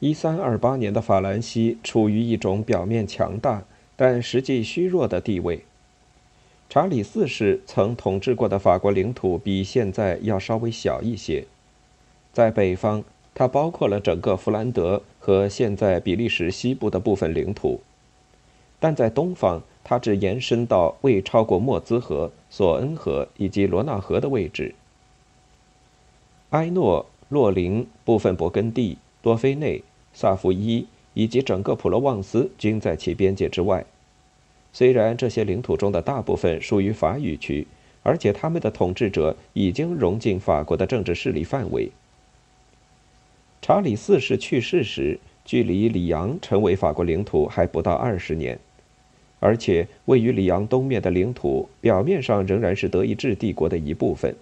一三二八年的法兰西处于一种表面强大但实际虚弱的地位。查理四世曾统治过的法国领土比现在要稍微小一些，在北方，它包括了整个弗兰德和现在比利时西部的部分领土，但在东方，它只延伸到未超过莫兹河、索恩河以及罗纳河的位置。埃诺、洛林、部分勃艮第、多菲内。萨伏伊以及整个普罗旺斯均在其边界之外。虽然这些领土中的大部分属于法语区，而且他们的统治者已经融进法国的政治势力范围。查理四世去世时，距离里昂成为法国领土还不到二十年，而且位于里昂东面的领土表面上仍然是德意志帝国的一部分。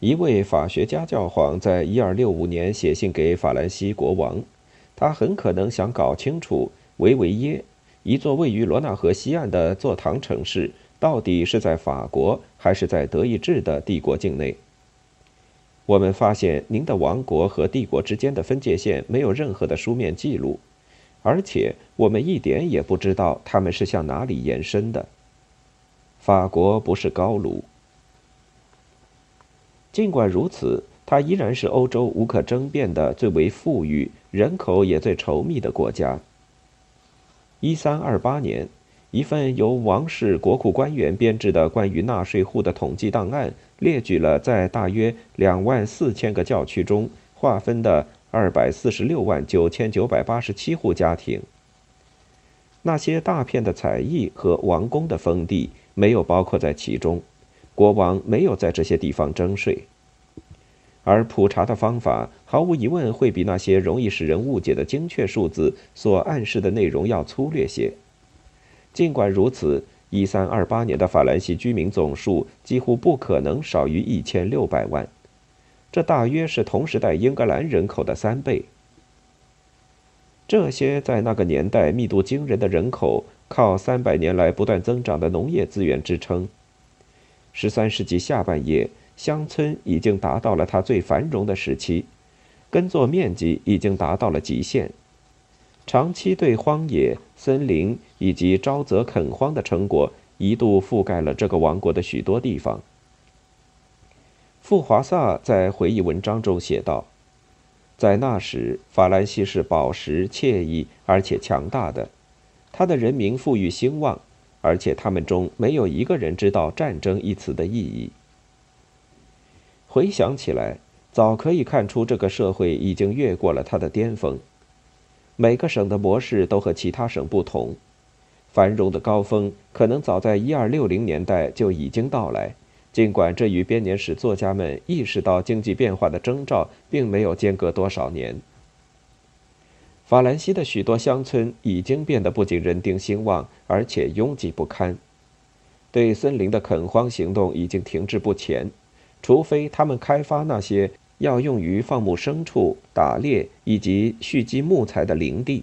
一位法学家教皇在1265年写信给法兰西国王，他很可能想搞清楚维维耶，一座位于罗纳河西岸的座堂城市，到底是在法国还是在德意志的帝国境内。我们发现您的王国和帝国之间的分界线没有任何的书面记录，而且我们一点也不知道他们是向哪里延伸的。法国不是高卢。尽管如此，它依然是欧洲无可争辩的最为富裕、人口也最稠密的国家。一三二八年，一份由王室国库官员编制的关于纳税户的统计档案列举了在大约两万四千个教区中划分的二百四十六万九千九百八十七户家庭。那些大片的采邑和王宫的封地没有包括在其中。国王没有在这些地方征税，而普查的方法毫无疑问会比那些容易使人误解的精确数字所暗示的内容要粗略些。尽管如此，1328年的法兰西居民总数几乎不可能少于1600万，这大约是同时代英格兰人口的三倍。这些在那个年代密度惊人的人口，靠300年来不断增长的农业资源支撑。十三世纪下半叶，乡村已经达到了它最繁荣的时期，耕作面积已经达到了极限。长期对荒野、森林以及沼泽垦荒的成果，一度覆盖了这个王国的许多地方。富华萨在回忆文章中写道：“在那时，法兰西是饱食、惬意而且强大的，他的人民富裕兴旺。”而且他们中没有一个人知道“战争”一词的意义。回想起来，早可以看出这个社会已经越过了它的巅峰。每个省的模式都和其他省不同，繁荣的高峰可能早在一二六零年代就已经到来，尽管这与编年史作家们意识到经济变化的征兆并没有间隔多少年。法兰西的许多乡村已经变得不仅人丁兴旺，而且拥挤不堪。对森林的垦荒行动已经停滞不前，除非他们开发那些要用于放牧牲畜、打猎以及蓄积木材的林地。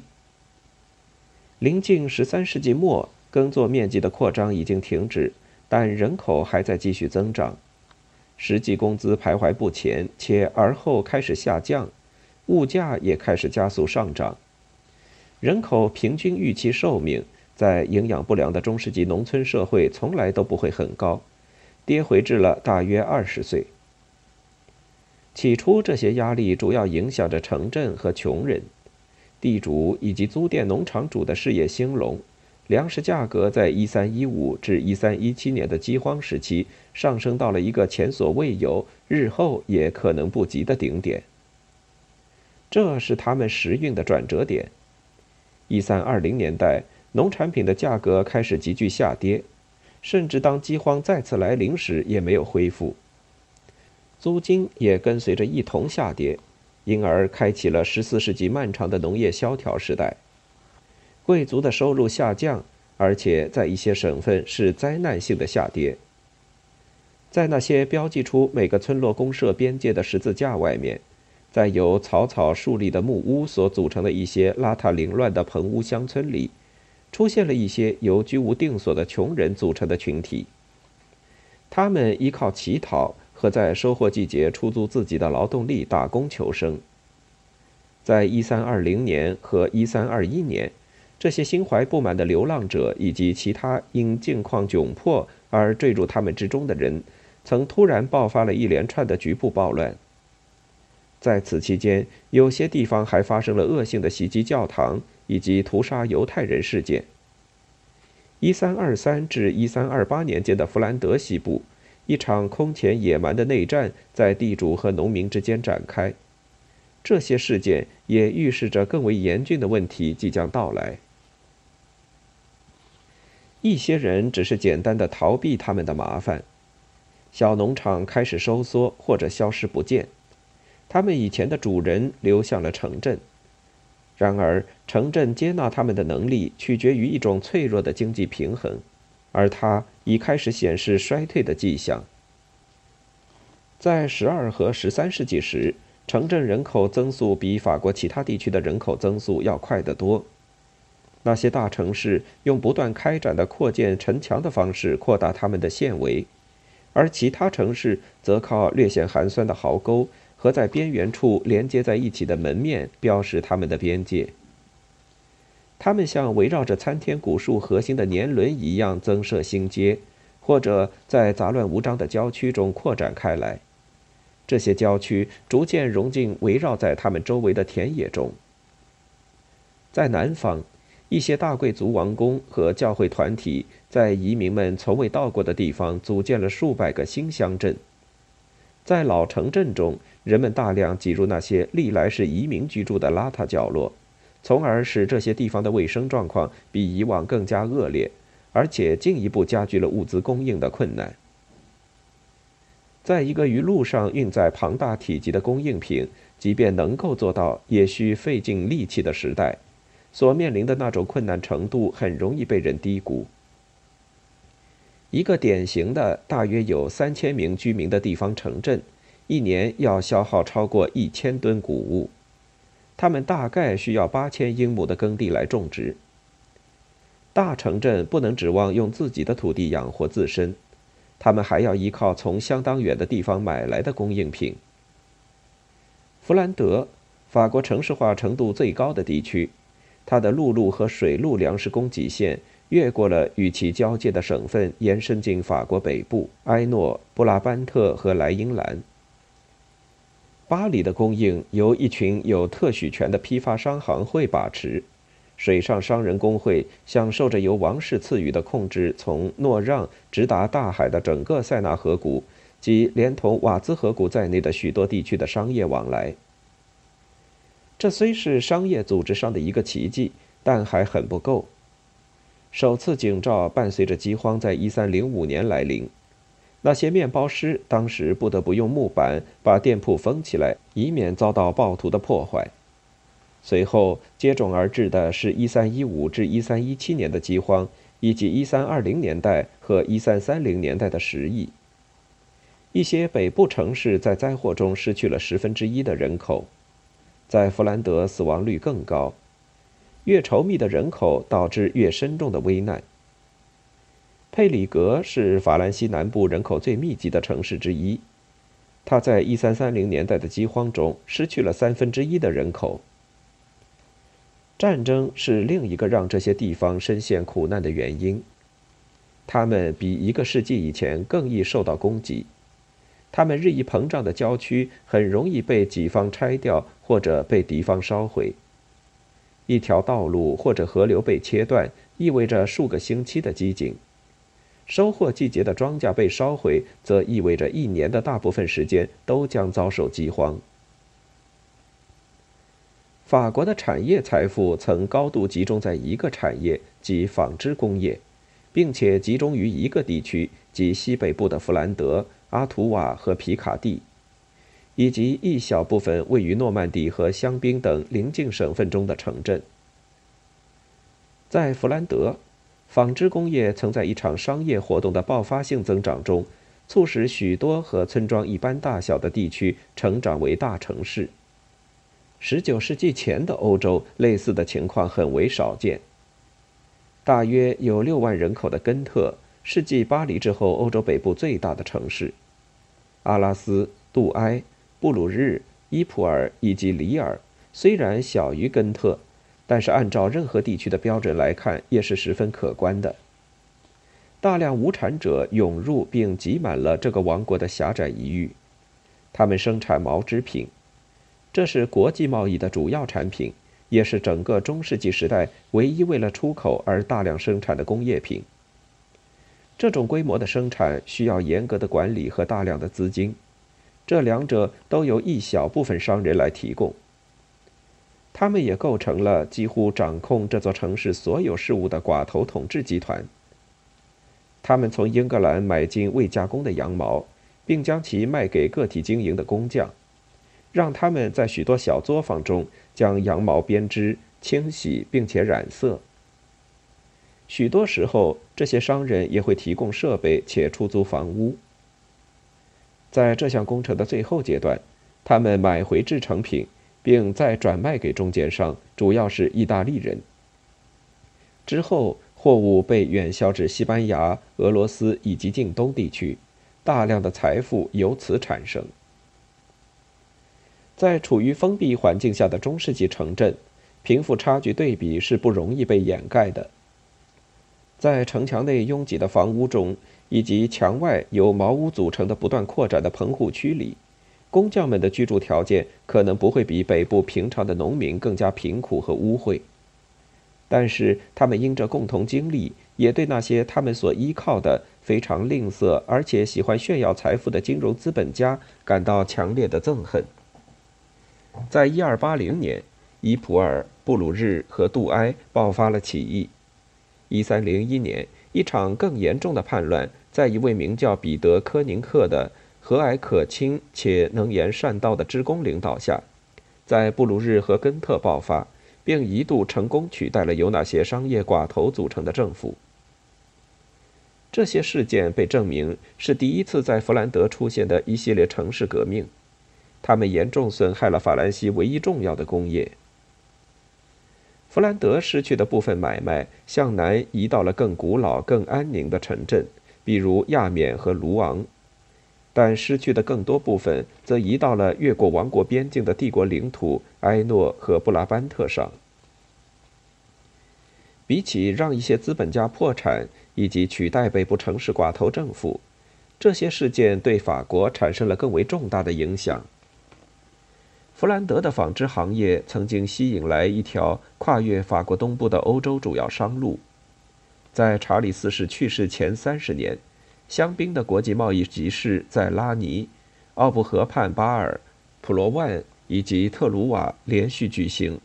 临近十三世纪末，耕作面积的扩张已经停止，但人口还在继续增长。实际工资徘徊不前，且而后开始下降。物价也开始加速上涨，人口平均预期寿命在营养不良的中世纪农村社会从来都不会很高，跌回至了大约二十岁。起初，这些压力主要影响着城镇和穷人、地主以及租佃农场主的事业兴隆。粮食价格在1315至1317年的饥荒时期上升到了一个前所未有、日后也可能不及的顶点。这是他们时运的转折点。一三二零年代，农产品的价格开始急剧下跌，甚至当饥荒再次来临时也没有恢复。租金也跟随着一同下跌，因而开启了十四世纪漫长的农业萧条时代。贵族的收入下降，而且在一些省份是灾难性的下跌。在那些标记出每个村落公社边界的十字架外面。在由草草树立的木屋所组成的一些邋遢凌乱的棚屋乡村里，出现了一些由居无定所的穷人组成的群体。他们依靠乞讨和在收获季节出租自己的劳动力打工求生。在1320年和1321年，这些心怀不满的流浪者以及其他因境况窘迫而坠入他们之中的人，曾突然爆发了一连串的局部暴乱。在此期间，有些地方还发生了恶性的袭击教堂以及屠杀犹太人事件。1323至1328年间的弗兰德西部，一场空前野蛮的内战在地主和农民之间展开。这些事件也预示着更为严峻的问题即将到来。一些人只是简单的逃避他们的麻烦，小农场开始收缩或者消失不见，他们以前的主人流向了城镇。然而，城镇接纳他们的能力取决于一种脆弱的经济平衡，而它已开始显示衰退的迹象。在十二和十三世纪时，城镇人口增速比法国其他地区的人口增速要快得多。那些大城市用不断开展的扩建城墙的方式扩大他们的县围，而其他城市则靠略显寒酸的壕沟。和在边缘处连接在一起的门面标识它们的边界。它们像围绕着参天古树核心的年轮一样增设新街，或者在杂乱无章的郊区中扩展开来。这些郊区逐渐融进围绕在他们周围的田野中。在南方，一些大贵族王宫和教会团体在移民们从未到过的地方组建了数百个新乡镇。在老城镇中，人们大量挤入那些历来是移民居住的邋遢角落，从而使这些地方的卫生状况比以往更加恶劣，而且进一步加剧了物资供应的困难。在一个于路上运载庞大体积的供应品，即便能够做到，也需费尽力气的时代，所面临的那种困难程度很容易被人低估。一个典型的大约有三千名居民的地方城镇，一年要消耗超过一千吨谷物，他们大概需要八千英亩的耕地来种植。大城镇不能指望用自己的土地养活自身，他们还要依靠从相当远的地方买来的供应品。弗兰德，法国城市化程度最高的地区，它的陆路和水路粮食供给线。越过了与其交界的省份，延伸进法国北部埃诺、布拉班特和莱茵兰。巴黎的供应由一群有特许权的批发商行会把持，水上商人工会享受着由王室赐予的控制，从诺让直达大海的整个塞纳河谷及连同瓦兹河谷在内的许多地区的商业往来。这虽是商业组织上的一个奇迹，但还很不够。首次警兆伴随着饥荒在1305年来临，那些面包师当时不得不用木板把店铺封起来，以免遭到暴徒的破坏。随后接踵而至的是1315至1317年的饥荒，以及1320年代和1330年代的食疫。一些北部城市在灾祸中失去了十分之一的人口，在弗兰德死亡率更高。越稠密的人口导致越深重的危难。佩里格是法兰西南部人口最密集的城市之一，它在1330年代的饥荒中失去了三分之一的人口。战争是另一个让这些地方深陷苦难的原因，他们比一个世纪以前更易受到攻击，他们日益膨胀的郊区很容易被己方拆掉或者被敌方烧毁。一条道路或者河流被切断，意味着数个星期的饥馑；收获季节的庄稼被烧毁，则意味着一年的大部分时间都将遭受饥荒。法国的产业财富曾高度集中在一个产业，即纺织工业，并且集中于一个地区，即西北部的弗兰德、阿图瓦和皮卡蒂。以及一小部分位于诺曼底和香槟等邻近省份中的城镇。在弗兰德，纺织工业曾在一场商业活动的爆发性增长中，促使许多和村庄一般大小的地区成长为大城市。19世纪前的欧洲，类似的情况很为少见。大约有6万人口的根特，是继巴黎之后欧洲北部最大的城市。阿拉斯、杜埃。布鲁日、伊普尔以及里尔虽然小于根特，但是按照任何地区的标准来看，也是十分可观的。大量无产者涌入并挤满了这个王国的狭窄一域，他们生产毛织品，这是国际贸易的主要产品，也是整个中世纪时代唯一为了出口而大量生产的工业品。这种规模的生产需要严格的管理和大量的资金，这两者都由一小部分商人来提供。他们也构成了几乎掌控这座城市所有事务的寡头统治集团。他们从英格兰买进未加工的羊毛，并将其卖给个体经营的工匠，让他们在许多小作坊中将羊毛编织、清洗并且染色。许多时候，这些商人也会提供设备且出租房屋。在这项工程的最后阶段，他们买回制成品。并再转卖给中间商，主要是意大利人。之后，货物被远销至西班牙、俄罗斯以及近东地区，大量的财富由此产生。在处于封闭环境下的中世纪城镇，贫富差距对比是不容易被掩盖的。在城墙内拥挤的房屋中，以及墙外由茅屋组成的不断扩展的棚户区里。工匠们的居住条件可能不会比北部平常的农民更加贫苦和污秽，但是他们因着共同经历，也对那些他们所依靠的非常吝啬而且喜欢炫耀财富的金融资本家感到强烈的憎恨。在一二八零年，伊普尔、布鲁日和杜埃爆发了起义。一三零一年，一场更严重的叛乱在一位名叫彼得·科宁克的。和蔼可亲且能言善道的职工领导下，在布鲁日和根特爆发，并一度成功取代了由那些商业寡头组成的政府。这些事件被证明是第一次在弗兰德出现的一系列城市革命，他们严重损害了法兰西唯一重要的工业。弗兰德失去的部分买卖向南移到了更古老、更安宁的城镇，比如亚冕和卢昂。但失去的更多部分则移到了越过王国边境的帝国领土埃诺和布拉班特上。比起让一些资本家破产以及取代北部城市寡头政府，这些事件对法国产生了更为重大的影响。弗兰德的纺织行业曾经吸引来一条跨越法国东部的欧洲主要商路，在查理四世去世前三十年。香槟的国际贸易集市在拉尼、奥布河畔巴尔、普罗万以及特鲁瓦连续举行。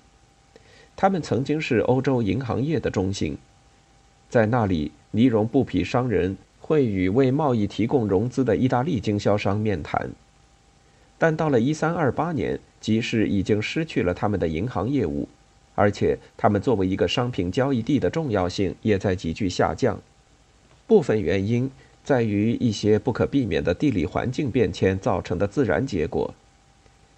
他们曾经是欧洲银行业的中心，在那里，尼绒布匹商人会与为贸易提供融资的意大利经销商面谈。但到了1328年，集市已经失去了他们的银行业务，而且他们作为一个商品交易地的重要性也在急剧下降。部分原因。在于一些不可避免的地理环境变迁造成的自然结果。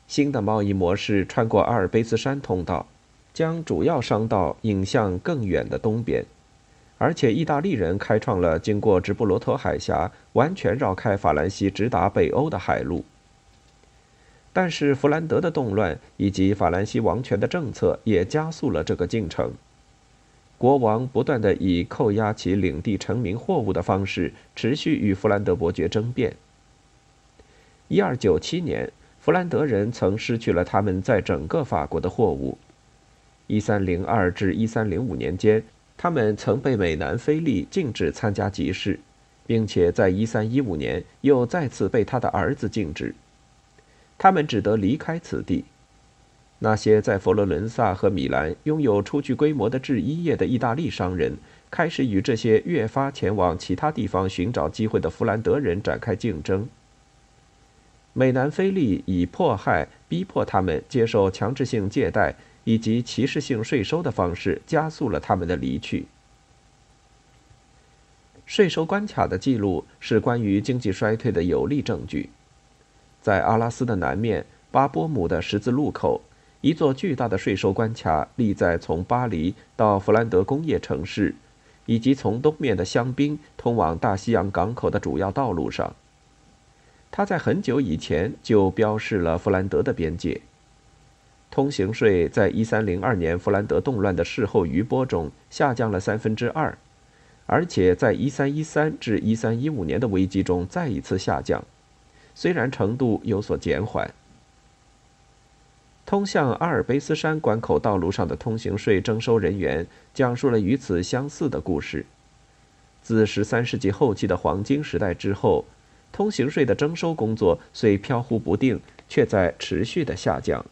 新的贸易模式穿过阿尔卑斯山通道，将主要商道引向更远的东边，而且意大利人开创了经过直布罗陀海峡、完全绕开法兰西直达北欧的海路。但是弗兰德的动乱以及法兰西王权的政策也加速了这个进程。国王不断地以扣押其领地成名货物的方式，持续与弗兰德伯爵争辩。一二九七年，弗兰德人曾失去了他们在整个法国的货物。一三零二至一三零五年间，他们曾被美南菲利禁止参加集市，并且在一三一五年又再次被他的儿子禁止。他们只得离开此地。那些在佛罗伦萨和米兰拥有初具规模的制衣业的意大利商人，开始与这些越发前往其他地方寻找机会的弗兰德人展开竞争。美南菲利以迫害、逼迫他们接受强制性借贷以及歧视性税收的方式，加速了他们的离去。税收关卡的记录是关于经济衰退的有力证据。在阿拉斯的南面，巴波姆的十字路口。一座巨大的税收关卡立在从巴黎到弗兰德工业城市，以及从东面的香槟通往大西洋港口的主要道路上。它在很久以前就标示了弗兰德的边界。通行税在1302年弗兰德动乱的事后余波中下降了三分之二，而且在1313至1315年的危机中再一次下降，虽然程度有所减缓。通向阿尔卑斯山关口道路上的通行税征收人员讲述了与此相似的故事。自13世纪后期的黄金时代之后，通行税的征收工作虽飘忽不定，却在持续的下降。